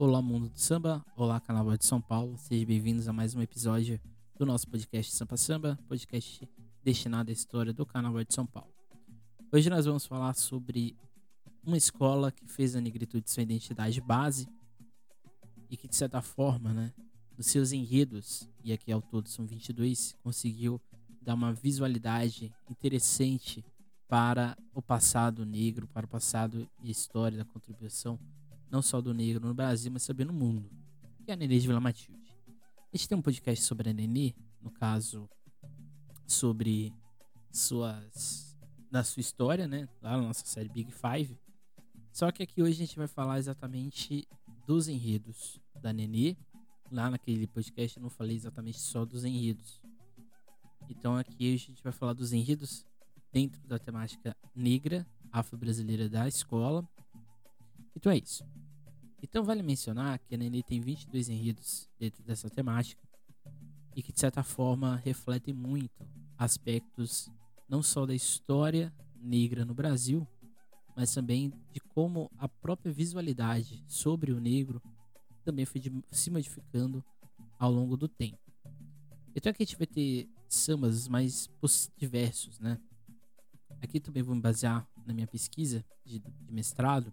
Olá, mundo do samba. Olá, Carnaval de São Paulo. Sejam bem-vindos a mais um episódio do nosso podcast Sampa Samba, podcast destinado à história do Carnaval de São Paulo. Hoje nós vamos falar sobre uma escola que fez a negritude sua identidade base e que, de certa forma, né, nos seus enredos, e aqui ao todo são 22, conseguiu dar uma visualidade interessante para o passado negro, para o passado e história da contribuição não só do negro no Brasil, mas também no mundo, que é a Nenê de Vila Matilde. A gente tem um podcast sobre a Nenê, no caso, sobre suas. na sua história, né? Lá na nossa série Big Five. Só que aqui hoje a gente vai falar exatamente dos enredos da Nenê. Lá naquele podcast eu não falei exatamente só dos enredos. Então aqui a gente vai falar dos enredos dentro da temática negra, afro-brasileira da escola. Então é isso. Então vale mencionar que a Nenê tem 22 enredos dentro dessa temática e que de certa forma refletem muito aspectos não só da história negra no Brasil, mas também de como a própria visualidade sobre o negro também foi se modificando ao longo do tempo. Então aqui a gente vai ter sambas mais diversos, né? Aqui também vou me basear na minha pesquisa de, de mestrado,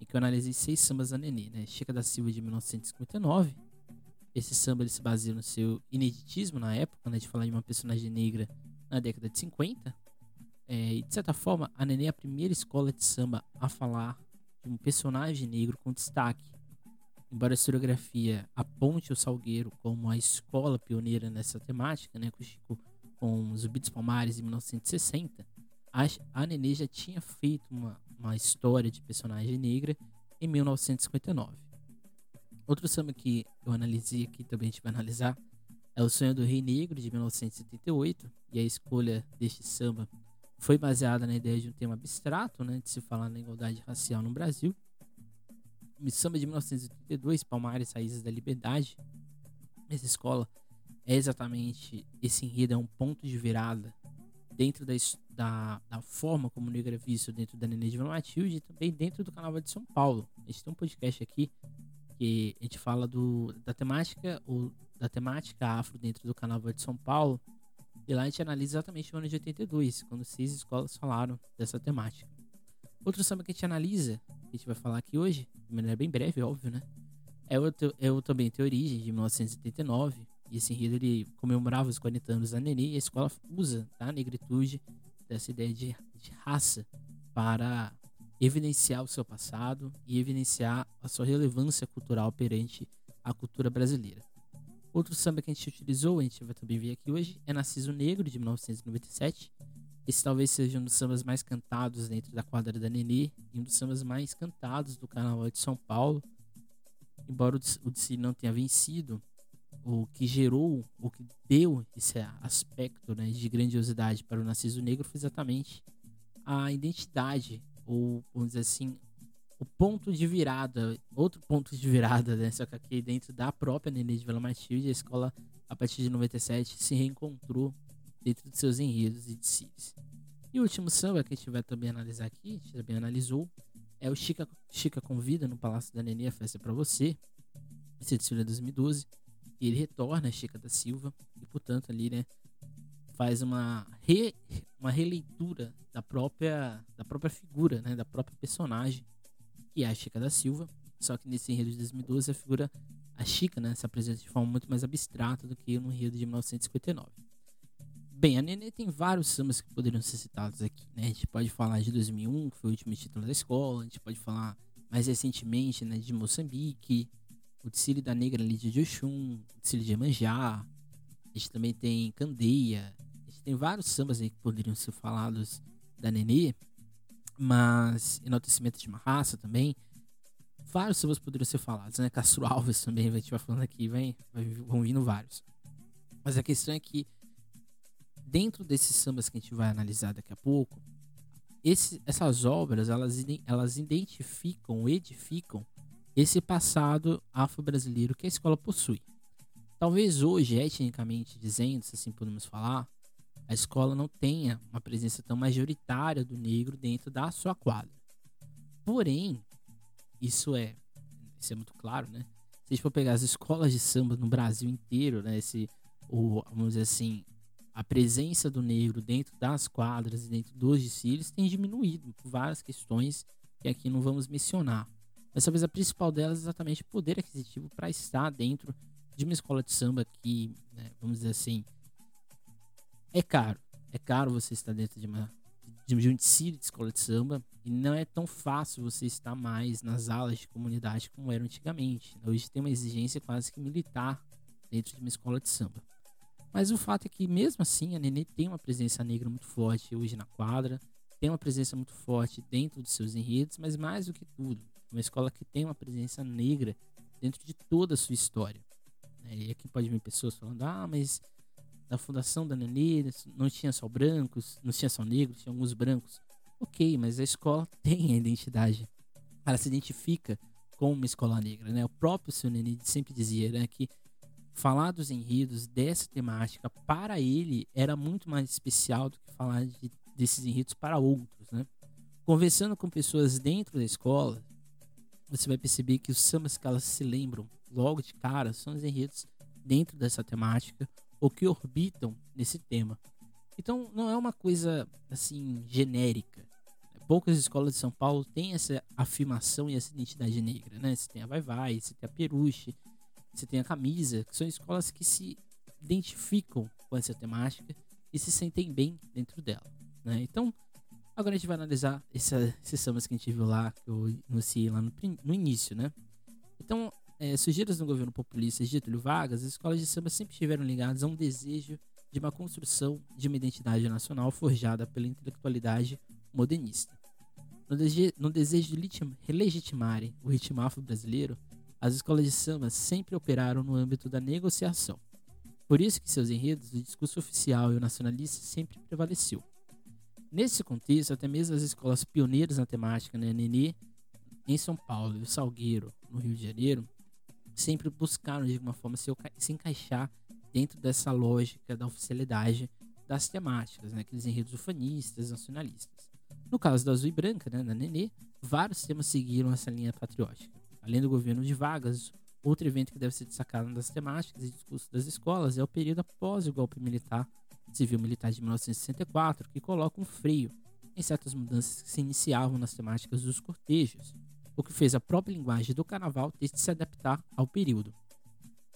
em que eu analisei seis sambas da Nenê, né? Chica da Silva de 1959. Esse samba ele se baseia no seu ineditismo na época, né? De falar de uma personagem negra na década de 50. É, e de certa forma, a Nenê é a primeira escola de samba a falar de um personagem negro com destaque. Embora a historiografia aponte o Salgueiro como a escola pioneira nessa temática, né? Com, Chico, com os Zubitos Palmares em 1960, a, a Nenê já tinha feito uma, uma história de personagem negra em 1959. Outro samba que eu analisei aqui, também a gente vai analisar, é O Sonho do Rei Negro, de 1978, e a escolha deste samba foi baseada na ideia de um tema abstrato, né, de se falar na igualdade racial no Brasil. O samba de 1982, Palmares, Raízes da Liberdade, essa escola é exatamente esse enredo, é um ponto de virada dentro da, da, da, forma como o negro é visto dentro da Nenê de Vila Matilde e também dentro do Carnaval de São Paulo. A gente tem um podcast aqui que a gente fala do, da temática ou da temática afro dentro do Carnaval de São Paulo. E lá a gente analisa exatamente o ano de 82, quando seis escolas falaram dessa temática. Outro samba que a gente analisa, que a gente vai falar aqui hoje, de maneira bem breve, óbvio, né? É o, é o também tem origem de 1979, e esse enredo ele comemorava os 40 anos da Nenê e a escola usa da negritude, dessa ideia de, de raça, para evidenciar o seu passado e evidenciar a sua relevância cultural perante a cultura brasileira. Outro samba que a gente utilizou, a gente vai também ver aqui hoje, é Narciso Negro, de 1997. Esse talvez seja um dos sambas mais cantados dentro da quadra da Nenê e um dos sambas mais cantados do Carnaval de São Paulo. Embora o de não tenha vencido, o que gerou, o que deu esse aspecto né, de grandiosidade para o Narciso Negro foi exatamente a identidade, ou vamos dizer assim, o ponto de virada, outro ponto de virada, né, só que aqui dentro da própria Nenê de Vila Matilde, a escola, a partir de 97, se reencontrou dentro de seus enredos e de sírios. E o último samba que a gente vai também analisar aqui, a gente também analisou, é o Chica, Chica Convida no Palácio da Nenê, a festa é para você, esse desfile é 2012 e ele retorna a Chica da Silva e, portanto, ali, né, faz uma, re, uma releitura da própria, da própria figura, né, da própria personagem, que é a Chica da Silva. Só que nesse enredo de 2012 a figura, a Chica, né, se apresenta de forma muito mais abstrata do que no enredo de 1959. Bem, a Nenê tem vários sambas que poderiam ser citados aqui, né? A gente pode falar de 2001, que foi o último título da escola, a gente pode falar mais recentemente, né, de Moçambique, o Tsiri da Negra Lídia de Oxum, o Tsiri de Emanjá. A gente também tem Candeia. A gente tem vários sambas aí que poderiam ser falados da Nenê, mas enaltecimento de uma raça também. Vários sambas poderiam ser falados, né? Castro Alves também, a gente vai falando aqui, vem, vão vindo vários. Mas a questão é que dentro desses sambas que a gente vai analisar daqui a pouco, esse, essas obras elas, elas identificam, edificam esse passado afro-brasileiro que a escola possui. Talvez hoje, etnicamente dizendo, se assim podemos falar, a escola não tenha uma presença tão majoritária do negro dentro da sua quadra. Porém, isso é isso é muito claro, né? Se a gente for pegar as escolas de samba no Brasil inteiro, né? Esse, vamos dizer assim, a presença do negro dentro das quadras e dentro dos desfiles tem diminuído por várias questões que aqui não vamos mencionar. Mas talvez a principal delas é exatamente o poder aquisitivo para estar dentro de uma escola de samba que, né, vamos dizer assim, é caro. É caro você estar dentro de uma de um de escola de samba e não é tão fácil você estar mais nas alas de comunidade como era antigamente. Hoje tem uma exigência quase que militar dentro de uma escola de samba. Mas o fato é que, mesmo assim, a Nenê tem uma presença negra muito forte hoje na quadra, tem uma presença muito forte dentro dos seus enredos, mas mais do que tudo, uma escola que tem uma presença negra dentro de toda a sua história. Né? E aqui pode vir pessoas falando: ah, mas na fundação da Nenê não tinha só brancos, não tinha só negros, tinha alguns brancos. Ok, mas a escola tem a identidade. Ela se identifica com uma escola negra, né? O próprio seu Nenê sempre dizia né, que falar dos enredos dessa temática para ele era muito mais especial do que falar de, desses enredos para outros, né? Conversando com pessoas dentro da escola, você vai perceber que os sambas que elas se lembram logo de cara são os enredos dentro dessa temática ou que orbitam nesse tema. Então não é uma coisa assim genérica. Poucas escolas de São Paulo têm essa afirmação e essa identidade negra, né? Você tem a Vai Vai, você tem a Peruche, você tem a camisa, que são escolas que se identificam com essa temática e se sentem bem dentro dela. Né? Então, agora a gente vai analisar essa, esses sambas que a gente viu lá, que eu anunciei lá no, no início. Né? Então, é, no governo populista de Getúlio Vargas, as escolas de samba sempre estiveram ligadas a um desejo de uma construção de uma identidade nacional forjada pela intelectualidade modernista. No, no desejo de legitimarem o ritmo afro-brasileiro, as escolas de samba sempre operaram no âmbito da negociação. Por isso que seus enredos, o discurso oficial e o nacionalista sempre prevaleceu. Nesse contexto, até mesmo as escolas pioneiras na temática, né, Nenê, em São Paulo e o Salgueiro, no Rio de Janeiro, sempre buscaram de alguma forma se, se encaixar dentro dessa lógica da oficialidade das temáticas, né, aqueles enredos ufanistas, nacionalistas. No caso da Azul e Branca, né, da Nenê, vários temas seguiram essa linha patriótica. Além do governo de vagas, outro evento que deve ser destacado das temáticas e discursos das escolas é o período após o golpe militar civil-militar de 1964, que coloca um freio em certas mudanças que se iniciavam nas temáticas dos cortejos, o que fez a própria linguagem do carnaval ter de se adaptar ao período.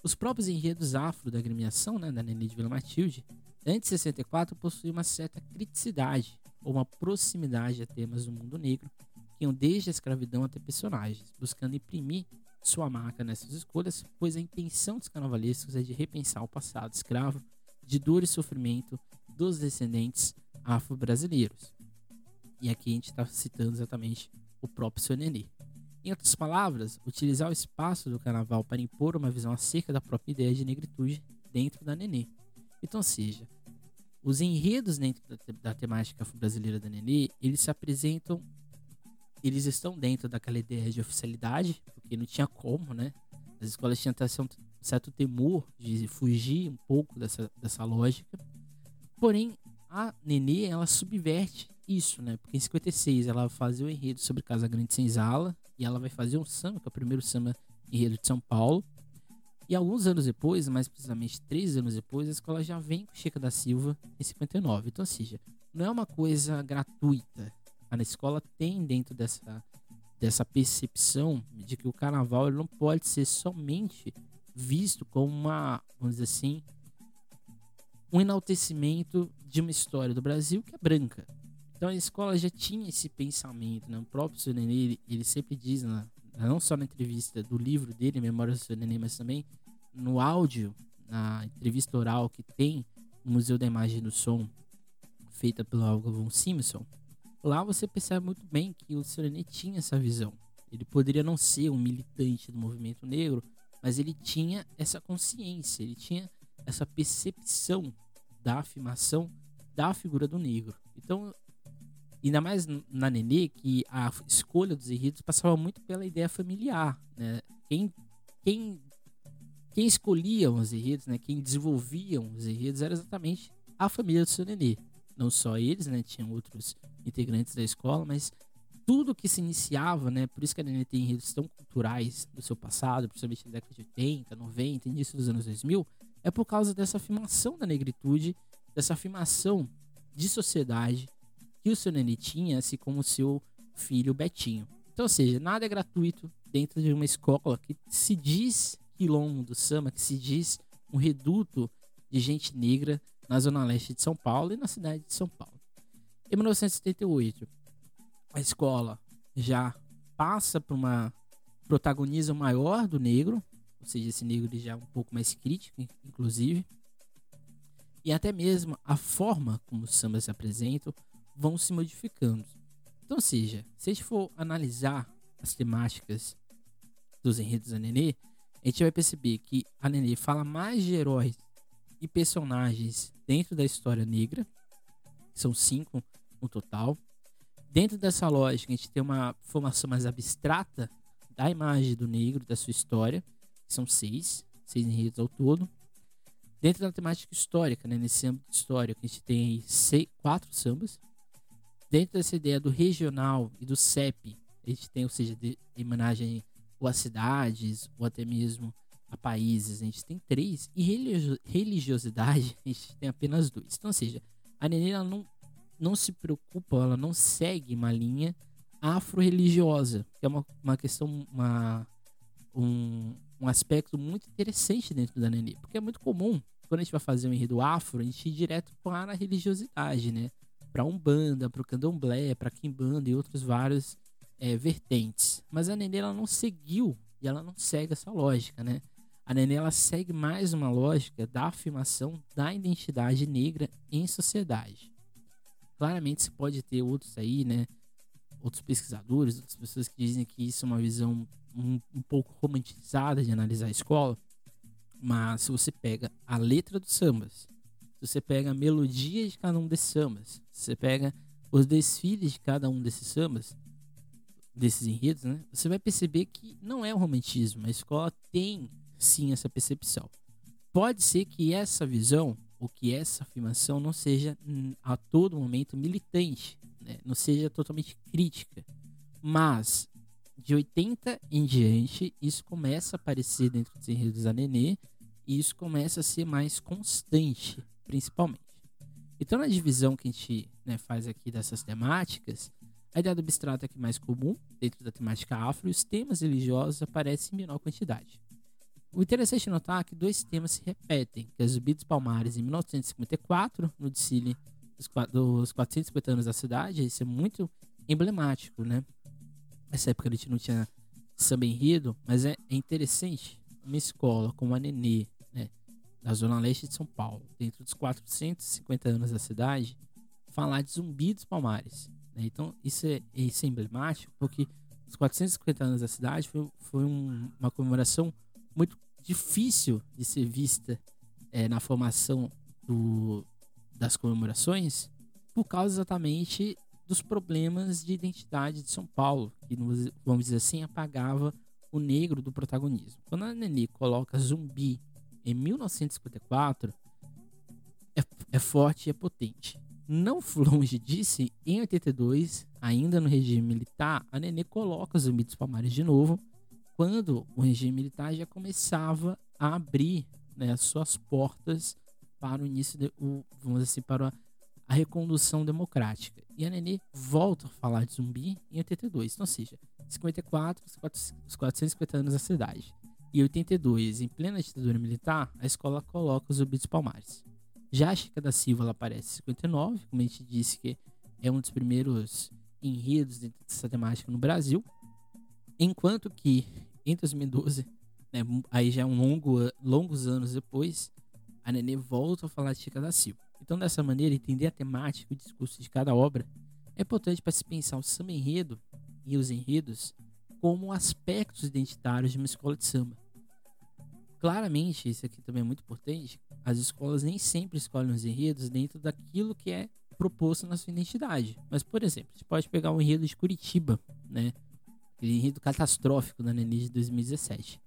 Os próprios enredos afro da agremiação, né, da Nenê de Vila Matilde, antes de 64 possuíam uma certa criticidade ou uma proximidade a temas do mundo negro que iam desde a escravidão até personagens, buscando imprimir sua marca nessas escolhas, pois a intenção dos carnavalescos é de repensar o passado escravo, de dor e sofrimento dos descendentes afro-brasileiros. E aqui a gente está citando exatamente o próprio seu. Em outras palavras, utilizar o espaço do carnaval para impor uma visão acerca da própria ideia de negritude dentro da Nenê. Então, seja, os enredos dentro da, da temática afro-brasileira da Nenê, eles se apresentam eles estão dentro daquela ideia de oficialidade, porque não tinha como, né? As escolas tinham certo temor de fugir um pouco dessa, dessa lógica. Porém, a Nenê, ela subverte isso, né? Porque em 56 ela fazia o enredo sobre Casa Grande Senzala e ela vai fazer um samba, que é o primeiro samba enredo de São Paulo. E alguns anos depois, mais precisamente três anos depois, a escola já vem com Chica da Silva em 59. Então, ou seja, não é uma coisa gratuita, a escola tem dentro dessa, dessa percepção de que o carnaval ele não pode ser somente visto como uma, vamos dizer assim, um enaltecimento de uma história do Brasil que é branca. Então a escola já tinha esse pensamento, né? O próprio Sr. Nenê, ele, sempre diz, na, não só na entrevista do livro dele, Memórias do Sr. Nenê, mas também no áudio, na entrevista oral que tem no Museu da Imagem e do Som, feita pelo Algovon Simpson, Lá você percebe muito bem que o Serenê tinha essa visão. Ele poderia não ser um militante do movimento negro, mas ele tinha essa consciência, ele tinha essa percepção da afirmação da figura do negro. Então, ainda mais na Nenê, que a escolha dos enredos passava muito pela ideia familiar. Né? Quem, quem, quem escolhia os enredos, né? quem desenvolvia os enredos era exatamente a família do seu Nenê não só eles, né? Tinham outros integrantes da escola, mas tudo que se iniciava, né? Por isso que a Nenê tem enredos tão culturais do seu passado, principalmente na década de 80, 90, início dos anos 2000, é por causa dessa afirmação da negritude, dessa afirmação de sociedade que o seu Nenê tinha, assim como o seu filho Betinho. Então, ou seja, nada é gratuito dentro de uma escola que se diz quilombo do samba, que se diz um reduto de gente negra na zona leste de São Paulo e na cidade de São Paulo. Em 1978, a escola já passa por uma protagonismo maior do negro, ou seja, esse negro já é um pouco mais crítico, inclusive, e até mesmo a forma como os sambas se apresentam vão se modificando. Então, seja, se a gente for analisar as temáticas dos enredos da Nenê, a gente vai perceber que a Nenê fala mais de heróis e personagens dentro da história negra, são cinco no total, Dentro dessa lógica, a gente tem uma formação mais abstrata da imagem do negro, da sua história, que são seis, seis enredos ao todo. Dentro da temática histórica, né, nesse âmbito histórico, a gente tem seis, quatro sambas. Dentro dessa ideia do regional e do CEP, a gente tem, ou seja, de homenagem ou a cidades, ou até mesmo a países, a gente tem três. E religiosidade, a gente tem apenas dois. Então, ou seja, a Nenê não não se preocupa, ela não segue uma linha afro-religiosa, que é uma, uma questão, uma, um, um aspecto muito interessante dentro da Nenê, porque é muito comum, quando a gente vai fazer um enredo afro, a gente ir direto para a religiosidade, né? Para Umbanda, para o Candomblé, para Kimbanda e outros vários é, vertentes. Mas a Nenê, ela não seguiu e ela não segue essa lógica, né? A Nenê, ela segue mais uma lógica da afirmação da identidade negra em sociedade claramente se pode ter outros aí, né? Outros pesquisadores, outras pessoas que dizem que isso é uma visão um, um pouco romantizada de analisar a escola. Mas se você pega a letra dos sambas, se você pega a melodia de cada um desses sambas, se você pega os desfiles de cada um desses sambas, desses enredos, né? Você vai perceber que não é o romantismo. A escola tem sim essa percepção. Pode ser que essa visão o que essa afirmação não seja hum, a todo momento militante, né? não seja totalmente crítica, mas de 80 em diante isso começa a aparecer dentro dos enredos da Nenê e isso começa a ser mais constante, principalmente. Então, na divisão que a gente né, faz aqui dessas temáticas, a ideia do abstrato é que é mais comum dentro da temática afro e os temas religiosos aparecem em menor quantidade. O interessante é notar que dois temas se repetem, que é Zumbi dos Palmares em 1954, no desfile dos 450 anos da cidade, isso é muito emblemático, né? Nessa época a gente não tinha samba enredo, mas é, é interessante uma escola como a Nenê, né, zona leste de São Paulo, dentro dos 450 anos da cidade, falar de Zumbi dos Palmares. Né? Então isso é, isso é emblemático porque os 450 anos da cidade foi, foi um, uma comemoração muito difícil de ser vista é, na formação do, das comemorações por causa exatamente dos problemas de identidade de São Paulo, que, vamos dizer assim, apagava o negro do protagonismo. Quando a Nenê coloca zumbi em 1954, é, é forte e é potente. Não longe disso, em 82, ainda no regime militar, a Nenê coloca zumbi dos Palmares de novo quando o regime militar já começava a abrir né, as suas portas para o início, de, o, vamos dizer assim, para a, recondução democrática. E a Nenê volta a falar de zumbi em 82, então, ou seja, 54, os 450 anos da cidade. E 82, em plena ditadura militar, a escola coloca os zumbi Palmares. Já a Chica da Silva ela aparece em 59, como a gente disse que é um dos primeiros enredos dessa temática no Brasil. Enquanto que em 2012, né, aí já é um longo, longos anos depois, a Nenê volta a falar de Chica da Silva. Então, dessa maneira, entender a temática e o discurso de cada obra é importante para se pensar o samba enredo e os enredos como aspectos identitários de uma escola de samba. Claramente, isso aqui também é muito importante, as escolas nem sempre escolhem os enredos dentro daquilo que é proposto na sua identidade. Mas, por exemplo, gente pode pegar um enredo de Curitiba, né? Aquele enredo catastrófico da Nenê de 2017.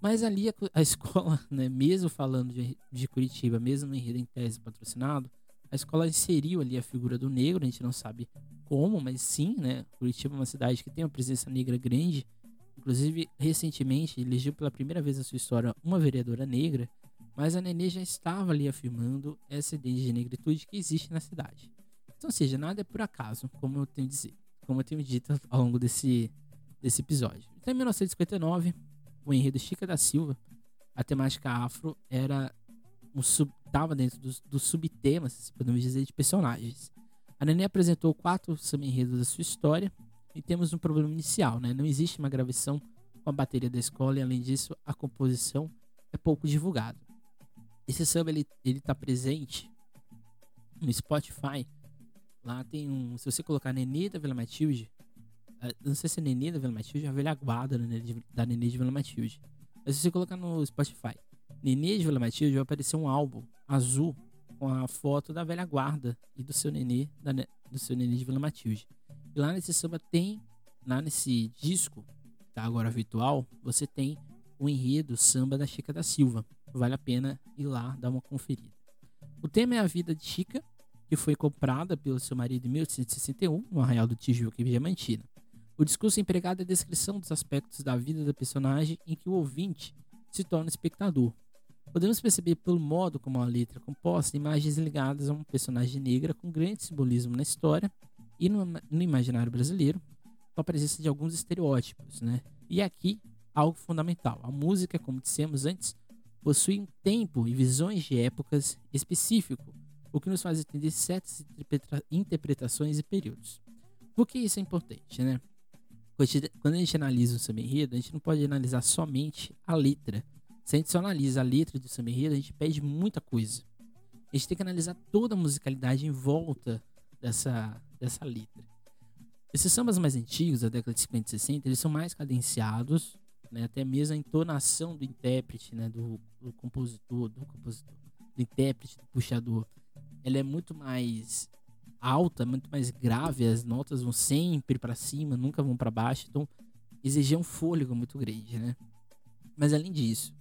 Mas ali a, a escola, né, mesmo falando de, de, Curitiba, mesmo no enredo em tese patrocinado, a escola inseriu ali a figura do negro, a gente não sabe como, mas sim, né? Curitiba é uma cidade que tem uma presença negra grande. Inclusive, recentemente, elegeu pela primeira vez na sua história uma vereadora negra, mas a Nenê já estava ali afirmando essa ideia de negritude que existe na cidade. Então, ou seja, nada é por acaso, como eu tenho, dizer, como eu tenho dito ao longo desse, desse episódio. Então, em 1959, o enredo Chica da Silva, a temática afro era um sub, tava dentro dos, subtemas, se podemos dizer, de personagens. A Nenê apresentou quatro samba-enredos da sua história e temos um problema inicial, né? Não existe uma gravação com a bateria da escola e, além disso, a composição é pouco divulgada. Esse samba, ele, ele tá presente no Spotify. Lá tem um... Se você colocar Nenê da Vila Matilde, não sei se é Nenê da Vila Matilde ou a velha guarda da Nenê de Vila Matilde. Mas se você colocar no Spotify Nenê de Vila Matilde, vai aparecer um álbum azul com a foto da velha guarda e do seu nenê, da, do seu nenê de Vila Matilde. E lá nesse samba tem, lá nesse disco, tá agora virtual, você tem o enredo samba da Chica da Silva. Vale a pena ir lá dar uma conferida. O tema é a vida de Chica, que foi comprada pelo seu marido em 1861 no Arraial do Tijuca, em Diamantina. O discurso empregado é a descrição dos aspectos da vida da personagem em que o ouvinte se torna espectador. Podemos perceber pelo modo como a letra é composta imagens ligadas a uma personagem negra com grande simbolismo na história e no, imaginário brasileiro, com a presença de alguns estereótipos, né? E aqui, algo fundamental. A música, como dissemos antes, possui um tempo e visões de épocas específico, o que nos faz entender certas interpretações e períodos. Por que isso é importante, né? Quando a gente analisa o samba enredo, a gente não pode analisar somente a letra, se a gente só analisa a letra do samba enredo, a gente perde muita coisa. A gente tem que analisar toda a musicalidade em volta dessa, dessa letra. Esses sambas mais antigos, da década de 50 e 60, eles são mais cadenciados, né? até mesmo a entonação do intérprete, né? do, do compositor, do compositor, do intérprete, do puxador, ela é muito mais alta, muito mais grave, as notas vão sempre para cima, nunca vão para baixo, então exigia um fôlego muito grande, né? Mas além disso,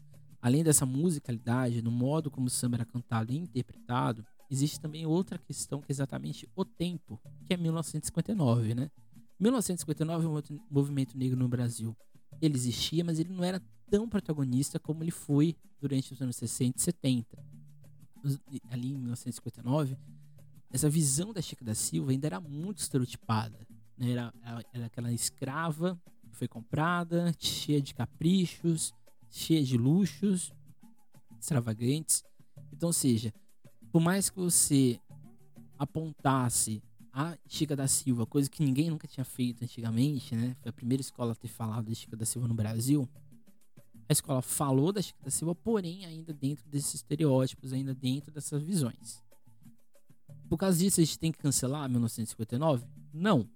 Além dessa musicalidade, no modo como o samba era cantado e interpretado, existe também outra questão que é exatamente o tempo, que é 1959, né? 1959 o movimento negro no Brasil, ele existia, mas ele não era tão protagonista como ele foi durante os anos 60 e 70. Ali em 1959, essa visão da Chica da Silva ainda era muito estereotipada. Né? Era, era aquela escrava que foi comprada, cheia de caprichos, cheia de luxos extravagantes. Então, ou seja, por mais que você apontasse a Chica da Silva, coisa que ninguém nunca tinha feito antigamente, né? Foi a primeira escola a ter falado da Chica da Silva no Brasil. A escola falou da Chica da Silva, porém ainda dentro desses estereótipos, ainda dentro dessas visões. Por causa disso, a gente tem que cancelar 1959? Não.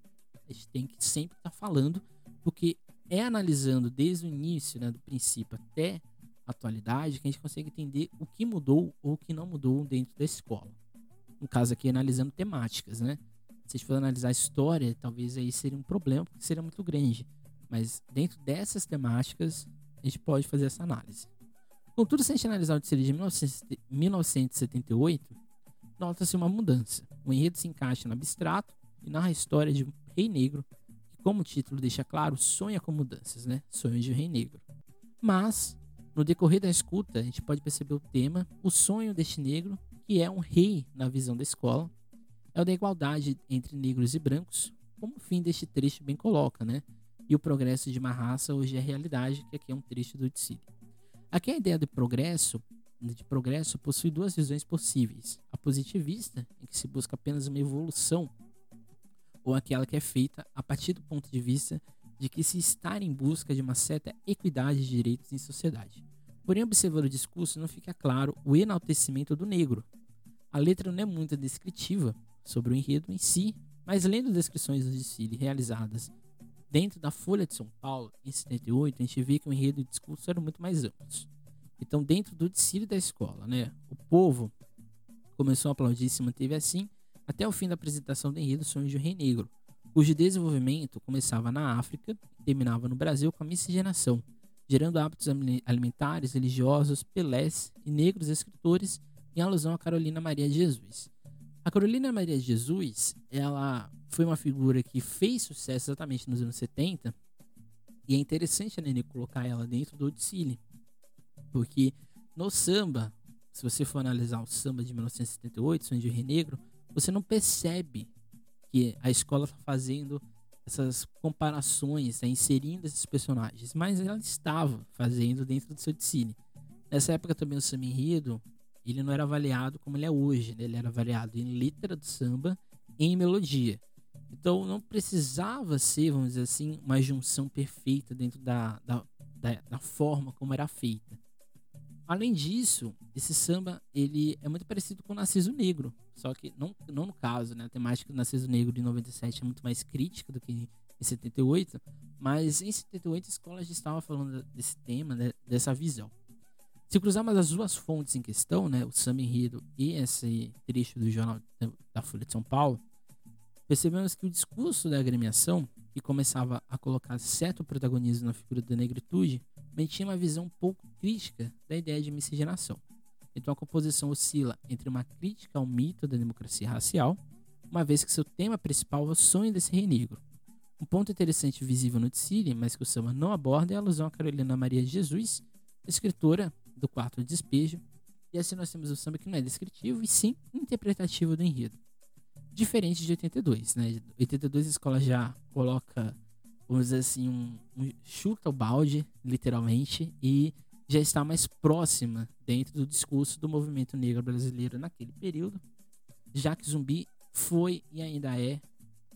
A gente tem que sempre estar tá falando, porque é analisando desde o início, né, do princípio até a atualidade, que a gente consegue entender o que mudou ou o que não mudou dentro da escola. No caso aqui, analisando temáticas, né? Se a gente for analisar a história, talvez aí seria um problema, porque seria muito grande. Mas dentro dessas temáticas, a gente pode fazer essa análise. Contudo, se a gente analisar o desfile de 1978, nota-se uma mudança. O enredo se encaixa no abstrato e narra a história de um rei negro como o título deixa claro, sonha com mudanças, né? Sonho de um rei negro. Mas, no decorrer da escuta, a gente pode perceber o tema, o sonho deste negro, que é um rei na visão da escola, é o da igualdade entre negros e brancos, como o fim deste trecho bem coloca, né? E o progresso de uma raça hoje é realidade, que aqui é um trecho do Odyssey. Aqui a ideia de progresso, de progresso possui duas visões possíveis. A positivista, em que se busca apenas uma evolução ou aquela que é feita a partir do ponto de vista de que se está em busca de uma certa equidade de direitos em sociedade. Porém, observando o discurso, não fica claro o enaltecimento do negro. A letra não é muito descritiva sobre o enredo em si, mas lendo descrições do desfile realizadas dentro da Folha de São Paulo, em 78, a gente vê que o enredo e o discurso eram muito mais amplos. Então, dentro do desfile da escola, né, o povo começou a aplaudir e se manteve assim, até o fim da apresentação do enredo Sonhos de um Rei Negro, cujo desenvolvimento começava na África e terminava no Brasil com a miscigenação, gerando hábitos alimentares, religiosos, pelés e negros escritores em alusão a Carolina Maria de Jesus. A Carolina Maria de Jesus, ela foi uma figura que fez sucesso exatamente nos anos 70 e é interessante a Nenê colocar ela dentro do Oticile, porque no samba, se você for analisar o samba de 1978, Sonho de Rio Negro, você não percebe que a escola está fazendo essas comparações, tá inserindo esses personagens, mas ela estava fazendo dentro do seu Oticile. Nessa época também o samba enredo, ele não era avaliado como ele é hoje, né? ele era avaliado em letra do samba e em melodia. Então não precisava ser, vamos dizer assim, uma junção perfeita dentro da, da, da, da forma como era feita. Além disso, esse samba ele é muito parecido com o Narciso Negro, só que não, não no caso, né? A temática do Narciso Negro de 97 é muito mais crítica do que em 78, mas em 78 a escola já estava falando desse tema, né? dessa visão. Se cruzarmos as duas fontes em questão, né, o Samba Enredo e esse trecho do jornal da Folha de São Paulo, percebemos que o discurso da agremiação, que começava a colocar certo protagonismo na figura da negritude, mantinha uma visão um pouco crítica da ideia de miscigenação. Então a composição oscila entre uma crítica ao mito da democracia racial, uma vez que seu tema principal é o sonho desse rei negro. Um ponto interessante visível no Tsiri, mas que o samba não aborda, é a alusão a Carolina Maria de Jesus, escritora do quarto despejo, e assim nós temos o samba que não é descritivo, e sim interpretativo do enredo. Diferente de 82, né? 82 a escola já coloca, vamos dizer assim, um, um chuta o balde, literalmente, e já está mais próxima dentro do discurso do movimento negro brasileiro naquele período, já que Zumbi foi e ainda é,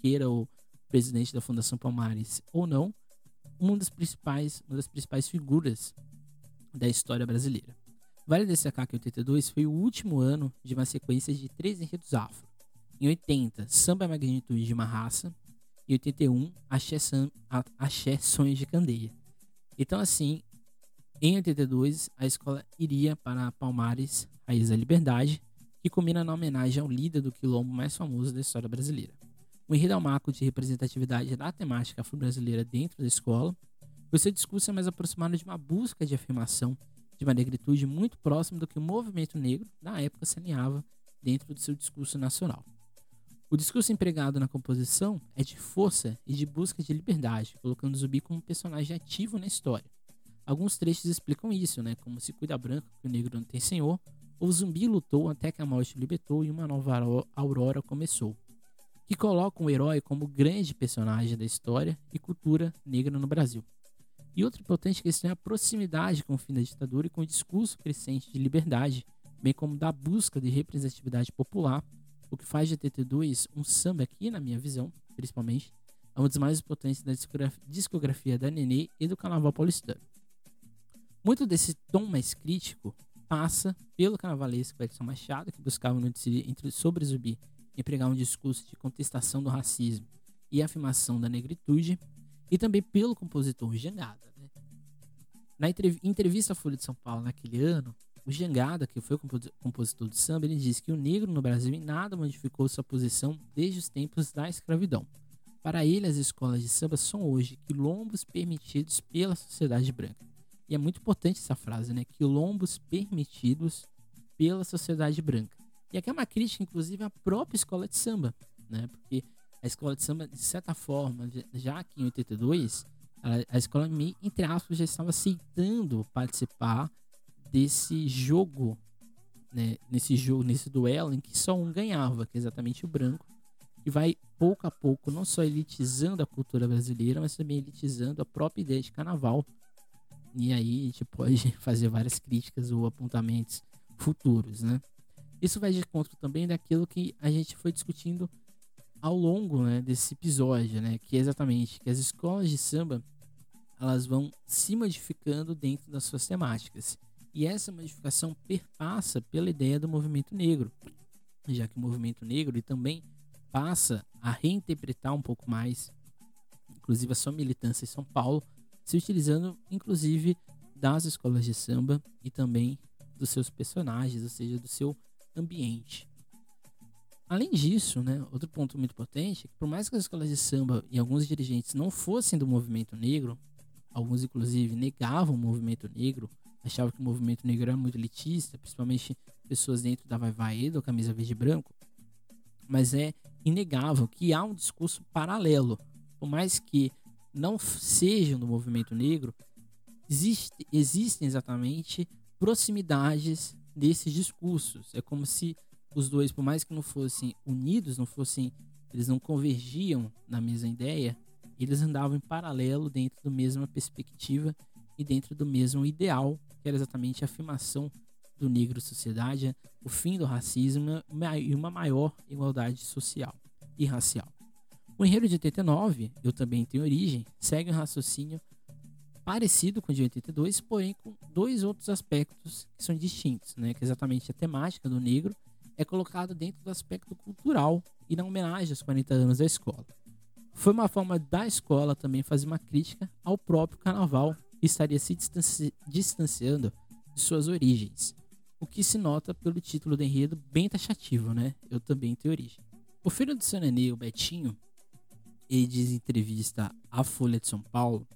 queira o presidente da Fundação Palmares ou não, um dos principais, uma das principais figuras da história brasileira. Vale destacar que 82 foi o último ano de uma sequência de três enredos afro. Em 80, Samba é Magnitude de uma Raça. E 81, Axé, Sam, Axé Sonhos de Candeia. Então, assim, em 82, a escola iria para Palmares, Raiz da Liberdade, que combina na homenagem ao líder do quilombo mais famoso da história brasileira. O enredo é um marco de representatividade da temática afro-brasileira dentro da escola, o seu discurso é mais aproximado de uma busca de afirmação de uma negritude muito próxima do que o movimento negro na época se alinhava dentro do seu discurso nacional. O discurso empregado na composição é de força e de busca de liberdade, colocando Zumbi como um personagem ativo na história. Alguns trechos explicam isso, né, como se cuida branco que o negro não tem senhor, ou Zumbi lutou até que a morte o libertou e uma nova aurora começou, que colocam o herói como grande personagem da história e cultura negra no Brasil. E outra importante questão é a proximidade com o fim da ditadura e com o discurso crescente de liberdade, bem como da busca de representatividade popular, o que faz de TT2 um samba aqui, na minha visão, principalmente, é um dos mais importantes da discografia da Nenê e do Carnaval paulistano. Muito desse tom mais crítico passa pelo carnavalesco Edson Machado, que buscava no entre sobre Zumbi empregar um discurso de contestação do racismo e afirmação da negritude, e também pelo compositor Jangada. Né? Na entrevista à Folha de São Paulo naquele ano, o Jangada, que foi compositor do samba, ele disse que o negro no Brasil em nada modificou sua posição desde os tempos da escravidão. Para ele, as escolas de samba são hoje quilombos permitidos pela sociedade branca. E é muito importante essa frase, né? Quilombos permitidos pela sociedade branca. E aqui é uma crítica, inclusive, à própria escola de samba, né? Porque a escola de samba, de certa forma, já que em 82, a, a escola, entre aspas, já estava aceitando participar desse jogo, né, nesse jogo, nesse duelo em que só um ganhava, que é exatamente o branco, e vai pouco a pouco não só elitizando a cultura brasileira, mas também elitizando a própria ideia de carnaval. E aí a gente pode fazer várias críticas ou apontamentos futuros, né? Isso vai de encontro também daquilo que a gente foi discutindo ao longo né, desse episódio, né, que é exatamente que as escolas de samba elas vão se modificando dentro das suas temáticas. E essa modificação perpassa pela ideia do movimento negro, já que o movimento negro ele também passa a reinterpretar um pouco mais, inclusive a sua militância em São Paulo, se utilizando inclusive das escolas de samba e também dos seus personagens, ou seja, do seu ambiente. Além disso, né, outro ponto muito importante é que por mais que as escolas de samba e alguns dirigentes não fossem do movimento negro, alguns inclusive negavam o movimento negro, achavam que o movimento negro era muito elitista, principalmente pessoas dentro da Vai Vai e do Camisa Verde e Branco, mas é inegável que há um discurso paralelo. Por mais que não sejam do movimento negro, existe, existem exatamente proximidades desses discursos. É como se os dois, por mais que não fossem unidos, não fossem, eles não convergiam na mesma ideia, eles andavam em paralelo dentro da mesma perspectiva e dentro do mesmo ideal, que era exatamente a afirmação do negro sociedade, o fim do racismo e uma maior igualdade social e racial. O enredo de 89, Eu Também Tenho Origem, segue um raciocínio parecido com o de 82, porém com dois outros aspectos que são distintos, né? que exatamente a temática do negro é colocado dentro do aspecto cultural e na homenagem aos 40 anos da escola. Foi uma forma da escola também fazer uma crítica ao próprio carnaval estaria se distanci distanciando de suas origens, o que se nota pelo título do enredo bem taxativo, né? Eu também tenho origem. O filho do seu nenê, o Betinho, ele diz em entrevista à Folha de São Paulo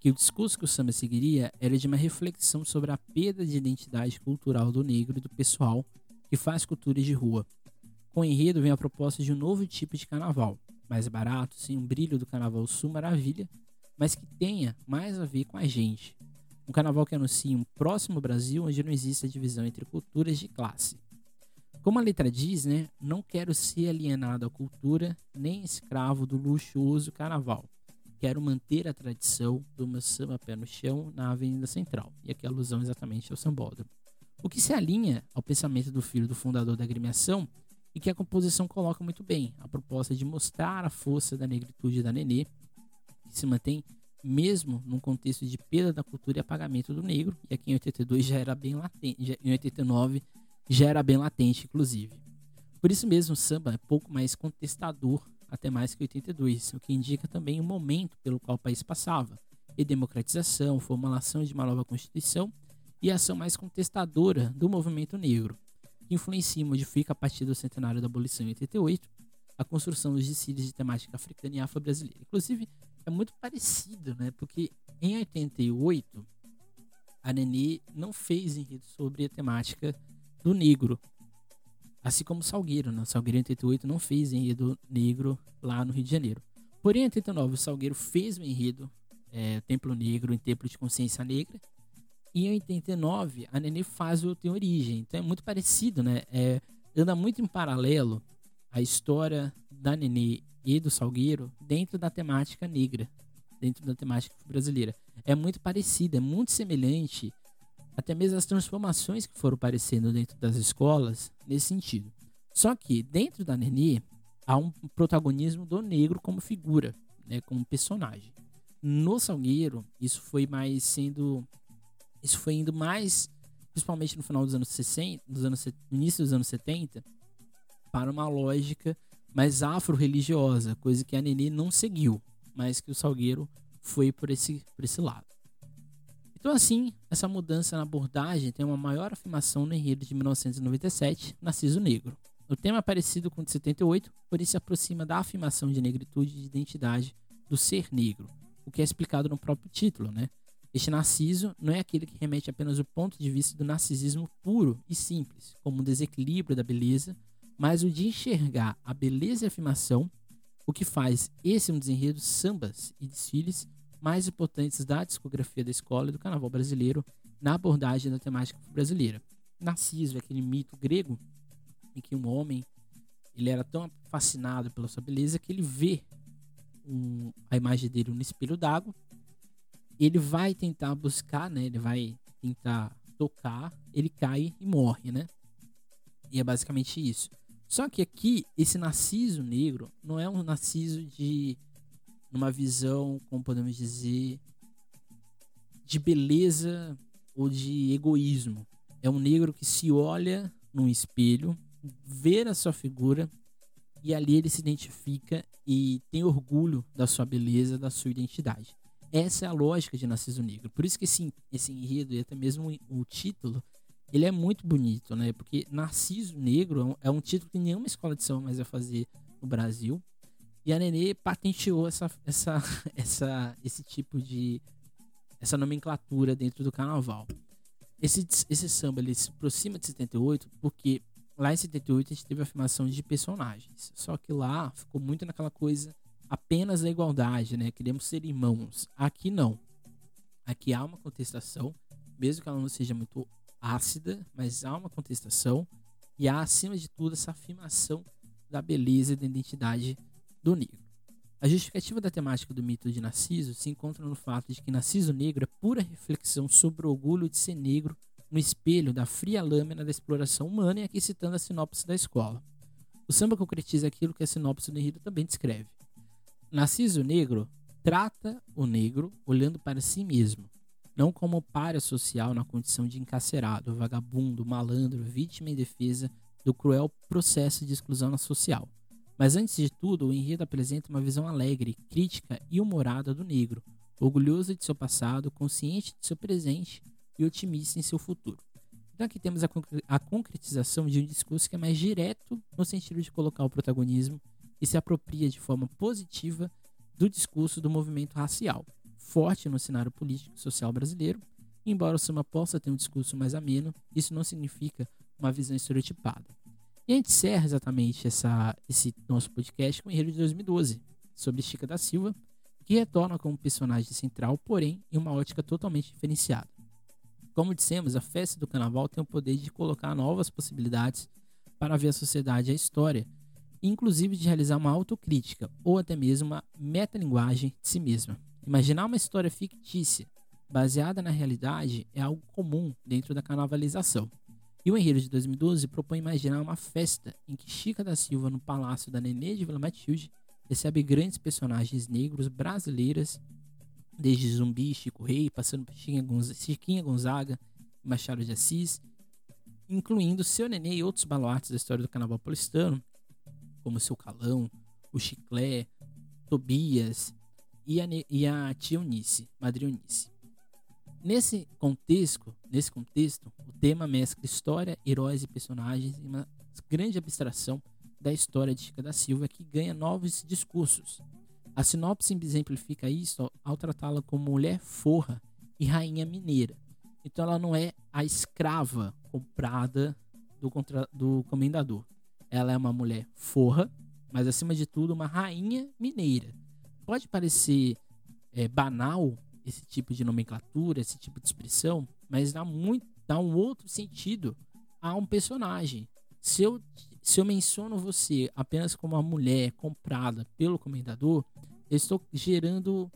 que o discurso que o samba seguiria era de uma reflexão sobre a perda de identidade cultural do negro e do pessoal que faz cultura de rua. Com o enredo vem a proposta de um novo tipo de carnaval, mais barato, sem um brilho do carnaval sul maravilha, mas que tenha mais a ver com a gente. Um carnaval que anuncia um próximo Brasil onde não existe a divisão entre culturas de classe. Como a letra diz, né, não quero ser alienado à cultura nem escravo do luxuoso carnaval. Quero manter a tradição do meu samba pé no chão na Avenida Central. E aqui a alusão exatamente ao sambódromo. O que se alinha ao pensamento do filho do fundador da agremiação e que a composição coloca muito bem, a proposta de mostrar a força da negritude da Nenê, se mantém mesmo num contexto de perda da cultura e apagamento do negro, e aqui em 82 já era bem latente, em 89 já era bem latente, inclusive. Por isso mesmo, o samba é pouco mais contestador, até mais que 82, o que indica também o momento pelo qual o país passava, e democratização, formulação de uma nova constituição e ação mais contestadora do movimento negro, que influencia e modifica a partir do centenário da abolição em 88 a construção dos desfiles de temática africana e afro-brasileira. Inclusive, é muito parecido, né? Porque em 88, a Nenê não fez enredo sobre a temática do negro. Assim como Salgueiro, né? Salgueiro em 88 não fez enredo negro lá no Rio de Janeiro. Porém, em 89, o Salgueiro fez o enredo é, Templo Negro em Templo de Consciência Negra, e em 89, a Nenê faz o Tem Origem. Então é muito parecido, né? É, anda muito em paralelo a história da Nenê do Salgueiro dentro da temática negra, dentro da temática brasileira. É muito parecido, é muito semelhante, até mesmo as transformações que foram aparecendo dentro das escolas nesse sentido. Só que dentro da Nenê há um protagonismo do negro como figura, né, como personagem. No Salgueiro, isso foi mais sendo isso foi indo mais, principalmente no final dos anos 60, dos anos, no início dos anos 70, para uma lógica mais afro-religiosa, coisa que a Nenê não seguiu, mas que o Salgueiro foi por esse, por esse lado. Então, assim, essa mudança na abordagem tem uma maior afirmação no enredo de 1997, Narciso Negro. O tema é parecido com o de 78, por isso se aproxima da afirmação de negritude e de identidade do ser negro, o que é explicado no próprio título, né? Este narciso não é aquele que remete apenas o ponto de vista do narcisismo puro e simples, como um desequilíbrio da beleza, mas o de enxergar a beleza e a afirmação, o que faz esse um dos enredos sambas e desfiles mais importantes da discografia da escola e do carnaval brasileiro na abordagem da temática brasileira. Narciso é aquele mito grego em que um homem ele era tão fascinado pela sua beleza que ele vê um, a imagem dele no espelho d'água ele vai tentar buscar, né? Ele vai tentar tocar, ele cai e morre, né? E é basicamente isso. Só que aqui, esse narciso negro não é um narciso de numa visão, como podemos dizer, de beleza ou de egoísmo. É um negro que se olha num espelho, vê a sua figura e ali ele se identifica e tem orgulho da sua beleza, da sua identidade. Essa é a lógica de Narciso Negro. Por isso que esse, esse enredo e até mesmo o título, ele é muito bonito, né? Porque Narciso Negro é um, é um título que nenhuma escola de samba mais vai fazer no Brasil. E a Nenê patenteou essa, essa, essa, esse tipo de essa nomenclatura dentro do carnaval. Esse, esse samba ele se aproxima de 78 porque lá em 78 a gente teve a afirmação de personagens. Só que lá ficou muito naquela coisa apenas da igualdade, né? Queremos ser irmãos. Aqui não. Aqui há uma contestação, mesmo que ela não seja muito ácida, mas há uma contestação e há, acima de tudo, essa afirmação da beleza e da identidade do negro. A justificativa da temática do mito de Narciso se encontra no fato de que Narciso Negro é pura reflexão sobre o orgulho de ser negro no espelho da fria lâmina da exploração humana e aqui citando a sinopse da escola. O samba concretiza aquilo que a sinopse do enredo também descreve. Narciso Negro trata o negro olhando para si mesmo, não como párea social na condição de encarcerado, vagabundo, malandro, vítima e defesa do cruel processo de exclusão social. Mas antes de tudo, o enredo apresenta uma visão alegre, crítica e humorada do negro, orgulhoso de seu passado, consciente de seu presente e otimista em seu futuro. Então aqui temos a, a concretização de um discurso que é mais direto no sentido de colocar o protagonismo e se apropria de forma positiva do discurso do movimento racial, forte no cenário político e social brasileiro. Embora o samba possa ter um discurso mais ameno, isso não significa uma visão estereotipada. E a gente encerra exatamente essa, esse nosso podcast com o enredo de 2012, sobre Chica da Silva, que retorna como personagem central, porém em uma ótica totalmente diferenciada. Como dissemos, a festa do carnaval tem o poder de colocar novas possibilidades para ver a sociedade e a história, inclusive de realizar uma autocrítica ou até mesmo uma metalinguagem de si mesma. Imaginar uma história fictícia baseada na realidade é algo comum dentro da carnavalização. E o Enredo de 2012 propõe imaginar uma festa em que Chica da Silva, no palácio da Nenê de Vila Matilde, recebe grandes personagens negros brasileiras desde Zumbi, Chico Rei, passando por Chiquinha Gonzaga, Machado de Assis, incluindo Seu Nenê e outros baluartes da história do carnaval paulistano, como Seu Calão, o Chiclé, Tobias e a, e a tia Eunice, Madre Eunice. Nesse contexto, nesse contexto, o tema mescla história, heróis e personagens em uma grande abstração da história de Chica da Silva que ganha novos discursos, a sinopse exemplifica isso ao tratá-la como mulher forra e rainha mineira. Então ela não é a escrava comprada do, contra, do comendador. Ela é uma mulher forra, mas acima de tudo uma rainha mineira. Pode parecer é, banal esse tipo de nomenclatura, esse tipo de expressão, mas dá muito, dá um outro sentido a um personagem. Se eu, se eu menciono você apenas como uma mulher comprada pelo comendador, eu estou gerando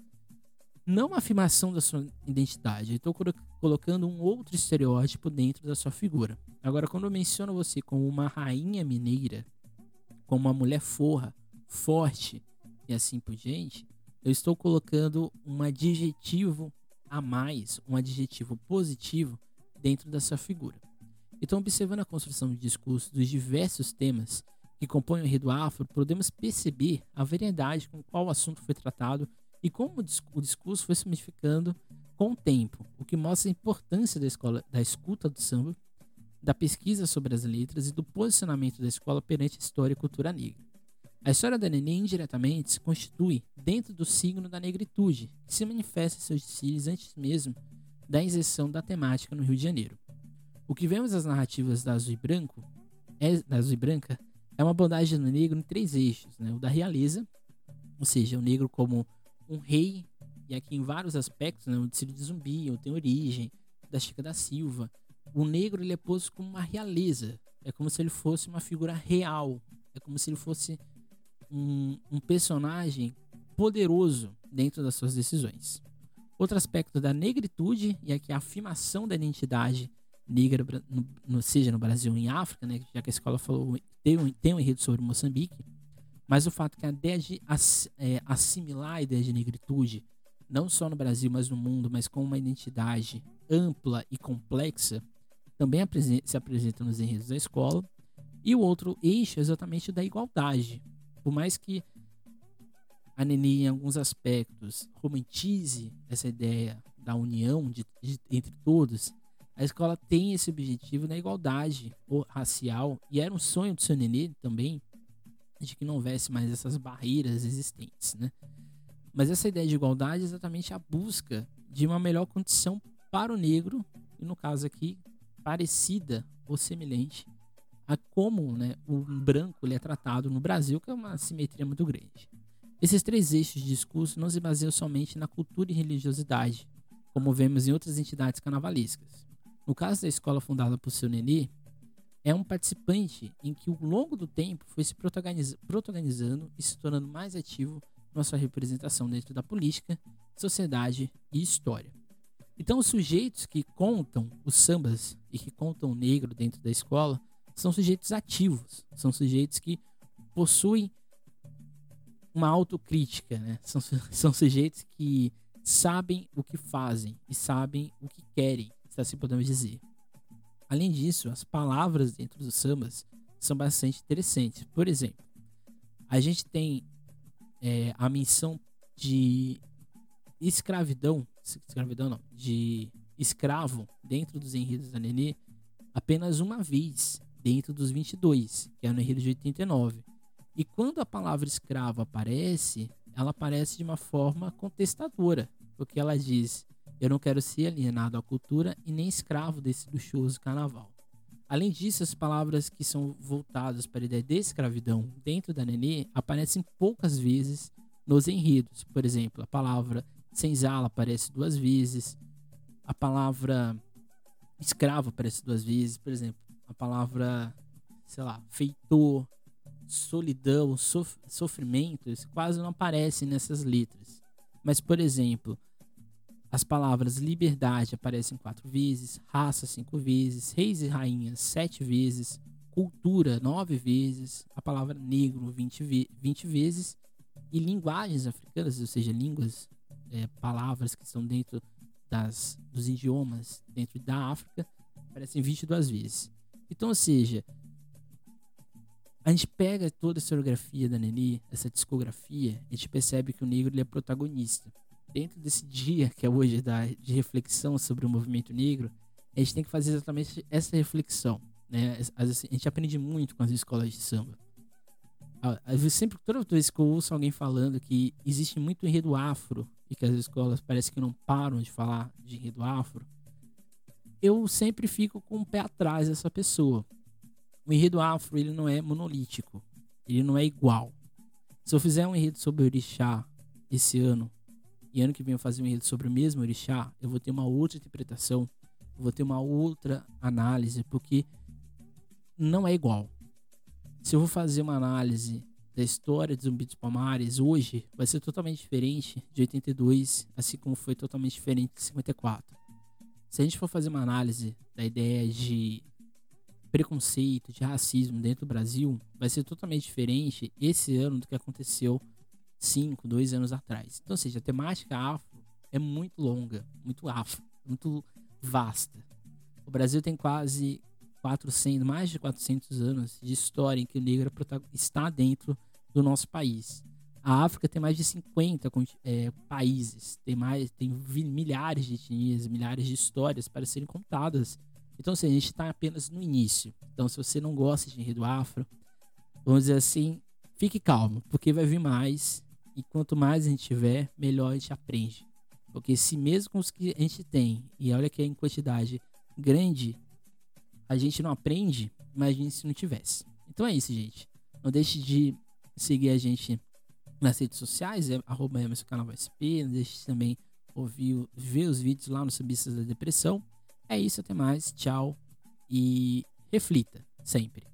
não uma afirmação da sua identidade, eu estou colocando um outro estereótipo dentro da sua figura. Agora, quando eu menciono você como uma rainha mineira, como uma mulher forra, forte e assim por diante, eu estou colocando um adjetivo a mais, um adjetivo positivo dentro da sua figura. Então, observando a construção de discurso dos diversos temas que compõem o enredo afro, podemos perceber a variedade com qual o assunto foi tratado e como o discurso foi se modificando com o tempo, o que mostra a importância da escola, da escuta do samba, da pesquisa sobre as letras e do posicionamento da escola perante a história e cultura negra. A história da Nenê indiretamente se constitui dentro do signo da negritude, que se manifesta em seus desfiles antes mesmo da inserção da temática no Rio de Janeiro. O que vemos nas narrativas da Azul e Branco é, da Azul e Branca é uma abordagem do negro em três eixos, né? O da realeza, ou seja, o negro como um rei, e aqui em vários aspectos, né? O de de Zumbi, o tem origem, da Chica da Silva. O negro ele é posto como uma realeza, é como se ele fosse uma figura real, é como se ele fosse um, um personagem poderoso dentro das suas decisões. Outro aspecto da negritude, e aqui a afirmação da identidade negra, no, no, seja no Brasil ou em África, né, já que a escola falou, tem um, tem um enredo sobre Moçambique, mas o fato que a ideia de ass, é, assimilar a ideia de negritude, não só no Brasil, mas no mundo, mas com uma identidade ampla e complexa, também se apresenta nos enredos da escola. E o outro eixo é exatamente da igualdade. Por mais que a Nenê, em alguns aspectos, romantize essa ideia da união de, de, entre todos, a escola tem esse objetivo na igualdade racial e era um sonho do seu nenê também de que não houvesse mais essas barreiras existentes, né? Mas essa ideia de igualdade é exatamente a busca de uma melhor condição para o negro e no caso aqui parecida ou semelhante a como né, o branco ele é tratado no Brasil, que é uma simetria muito grande. Esses três eixos de discurso não se baseiam somente na cultura e religiosidade, como vemos em outras entidades carnavalescas. No caso da escola fundada por seu Nenê, é um participante em que, ao longo do tempo, foi se protagonizando e se tornando mais ativo na sua representação dentro da política, sociedade e história. Então, os sujeitos que contam os sambas e que contam o negro dentro da escola são sujeitos ativos, são sujeitos que possuem uma autocrítica, né? São, são sujeitos que sabem o que fazem e sabem o que querem, se assim podemos dizer. Além disso, as palavras dentro dos sambas são bastante interessantes. Por exemplo, a gente tem é, a menção de escravidão, escravidão não, de escravo dentro dos enredos da Nenê apenas uma vez dentro dos 22, que é no enredo de 89. E quando a palavra escravo aparece, ela aparece de uma forma contestadora, porque ela diz eu não quero ser alienado à cultura e nem escravo desse luxuoso carnaval. Além disso, as palavras que são voltadas para a ideia de escravidão dentro da Nenê aparecem poucas vezes nos enredos. Por exemplo, a palavra senzala aparece duas vezes, a palavra escravo aparece duas vezes, por exemplo, a palavra, sei lá, feitor, solidão, sof sofrimento, quase não aparecem nessas letras. Mas, por exemplo, as palavras liberdade aparecem quatro vezes, raça cinco vezes, reis e rainhas sete vezes, cultura nove vezes, a palavra negro vinte, ve 20 vezes e linguagens africanas, ou seja, línguas, é, palavras que estão dentro das, dos idiomas dentro da África aparecem 22 vezes. Então, ou seja, a gente pega toda a historiografia da Nelly, essa discografia, a gente percebe que o negro ele é protagonista dentro desse dia que é hoje da, de reflexão sobre o movimento negro, a gente tem que fazer exatamente essa reflexão. Né? A gente aprende muito com as escolas de samba. Sempre, toda vez que eu ouço alguém falando que existe muito enredo afro e que as escolas parece que não param de falar de enredo afro, eu sempre fico com o pé atrás dessa pessoa. O enredo afro ele não é monolítico, ele não é igual. Se eu fizer um enredo sobre o orixá esse ano, e ano que vem eu fazer um enredo sobre o mesmo orixá, eu vou ter uma outra interpretação, eu vou ter uma outra análise, porque não é igual. Se eu vou fazer uma análise da história de Zumbi dos Palmares hoje, vai ser totalmente diferente de 82, assim como foi totalmente diferente de 54. Se a gente for fazer uma análise da ideia de preconceito, de racismo dentro do Brasil, vai ser totalmente diferente esse ano do que aconteceu cinco, dois anos atrás. Então, ou seja, a temática afro é muito longa, muito afro, muito vasta. O Brasil tem quase 400, mais de 400 anos de história em que o negro está dentro do nosso país. A África tem mais de 50 é, países, tem mais, tem milhares de etnias, milhares de histórias para serem contadas. Então, assim, a gente está apenas no início. Então, se você não gosta de enredo afro, vamos dizer assim, fique calmo, porque vai vir mais e quanto mais a gente tiver, melhor a gente aprende. Porque se mesmo com os que a gente tem, e olha que é em quantidade grande, a gente não aprende, imagine se não tivesse. Então é isso, gente. Não deixe de seguir a gente nas redes sociais, é arroba canal SP, deixe também ouvir, ver os vídeos lá no Subistas da Depressão. É isso, até mais, tchau e reflita sempre.